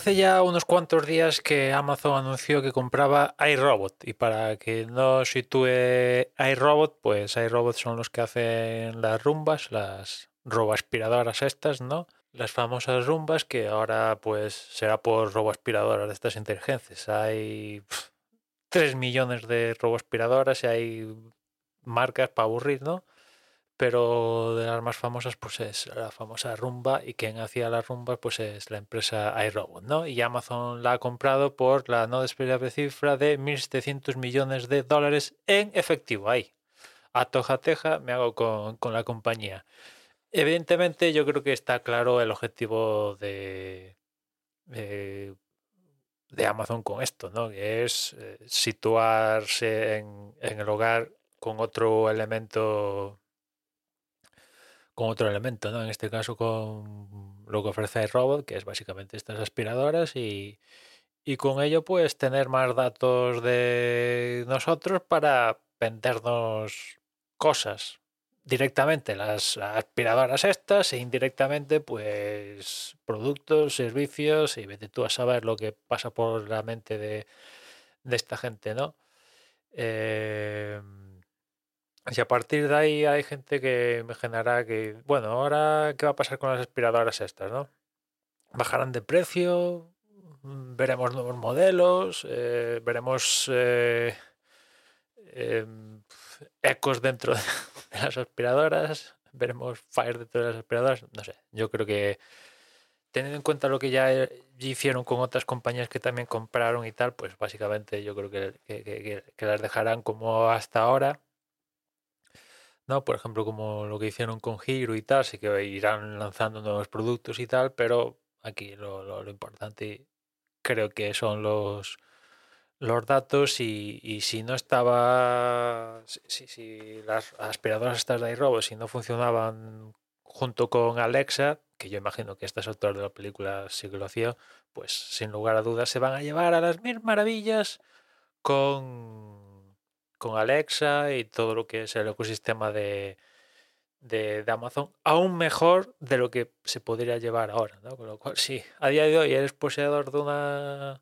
Hace ya unos cuantos días que Amazon anunció que compraba iRobot y para que no sitúe iRobot, pues iRobot son los que hacen las rumbas, las roboaspiradoras estas, ¿no? Las famosas rumbas que ahora pues será por roboaspiradoras de estas inteligentes. Hay 3 millones de roboaspiradoras y hay marcas para aburrir, ¿no? Pero de las más famosas pues es la famosa Rumba y quien hacía las rumbas pues es la empresa iRobot, ¿no? Y Amazon la ha comprado por la no despreciable cifra de 1.700 millones de dólares en efectivo, ahí. A toja me hago con, la compañía. Evidentemente yo creo que está claro el objetivo de, de, Amazon con esto, ¿no? Que es eh, situarse en, en el hogar con otro elemento con otro elemento, ¿no? En este caso con lo que ofrece iRobot, que es básicamente estas aspiradoras y, con ello pues tener más datos de nosotros para vendernos cosas directamente las aspiradoras estas e indirectamente pues productos, servicios y vete tú a saber lo que pasa por la mente de, de esta gente, ¿no? Eh, y a partir de ahí hay gente que me generará que, bueno, ahora qué va a pasar con las aspiradoras estas, ¿no? ¿Bajarán de precio? Mm, ¿Veremos nuevos modelos? Eh, ¿Veremos eh, em, ecos dentro de las aspiradoras? ¿Veremos fire dentro de las aspiradoras? No sé, yo creo que teniendo en cuenta lo que ya hicieron con otras compañías que también compraron y tal, pues básicamente yo creo que las dejarán como hasta ahora ¿no? Por ejemplo, como lo que hicieron con Giro y tal, sí que irán lanzando nuevos productos y tal, pero aquí lo, importante creo que son los, los datos y, si no estaba, si, si, las aspiradoras estas de iRobot, si no funcionaban junto con Alexa, que yo imagino que estas autores de la película sí que lo hacía, pues sin lugar a dudas se van a llevar a las mil maravillas con con Alexa y todo lo que es el ecosistema de, de, Amazon, aún mejor de lo que se podría llevar ahora, ¿no? Con lo cual, sí, a día de hoy eres poseedor de una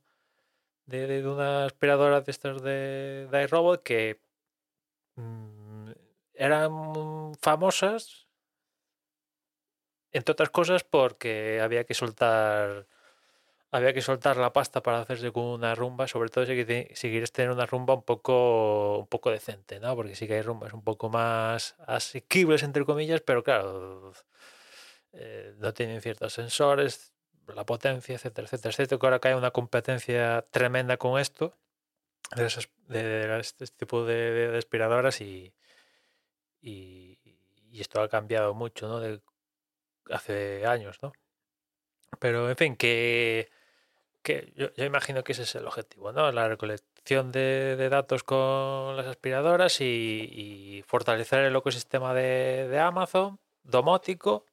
de, una aspiradora de estas de, de iRobot que mm, eran famosas, entre otras cosas, porque había que soltar había que soltar la pasta para hacerse con una rumba, sobre todo si, quieres tener una rumba un poco, un poco decente, ¿no? Porque sí que hay rumbas un poco más asequibles, entre comillas, pero claro, eh, no tienen ciertos sensores, la potencia, etcétera, etcétera, etcétera. Que ahora cae una competencia tremenda con esto, de, este tipo de, aspiradoras y, y, y, esto ha cambiado mucho, ¿no? De hace años, ¿no? Pero en fin, que yo, imagino que ese es el objetivo, ¿no? La recolección de, datos con las aspiradoras y, fortalecer el ecosistema de, Amazon, domótico,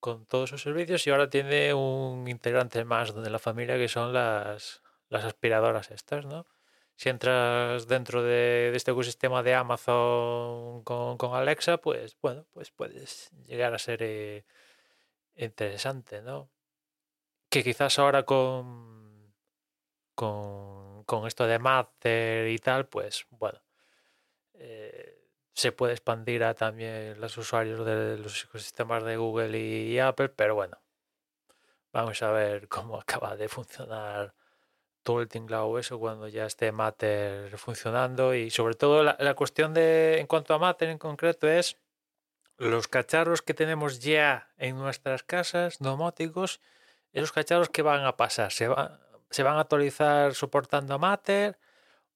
con todos sus servicios y ahora tiene un integrante más de la familia que son las, las aspiradoras estas, ¿no? Si entras dentro de, este ecosistema de Amazon con, Alexa, pues bueno, pues puedes llegar a ser eh, interesante, ¿no? Que quizás ahora con, con, esto de Matter y tal, pues bueno, eh, se puede expandir a también los usuarios de los ecosistemas de Google y, Apple, pero bueno, vamos a ver cómo acaba de funcionar todo el tinglado eso cuando ya esté Matter funcionando y sobre todo la, la, cuestión de en cuanto a Matter en concreto es los cacharros que tenemos ya en nuestras casas domóticos esos cacharros que van a pasar, ¿se, se van a actualizar soportando Matter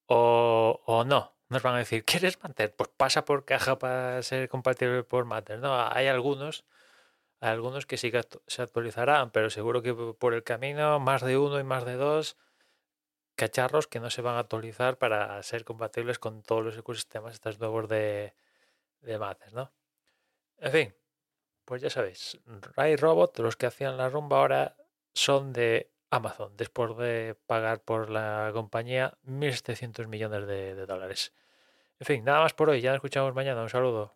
o, o no? Nos van a decir, ¿quieres Matter? Pues pasa por caja para ser compatible por Matter. No, hay algunos, hay algunos que sí que se actualizarán, pero seguro que por el camino más de uno y más de dos cacharros que no se van a actualizar para ser compatibles con todos los ecosistemas estos nuevos de, de Matter, ¿no? En fin, pues ya sabéis, Ray Robot, los que hacían la rumba ahora son de Amazon, después de pagar por la compañía 1.700 millones de, dólares. En fin, nada más por hoy, ya nos escuchamos mañana, un saludo.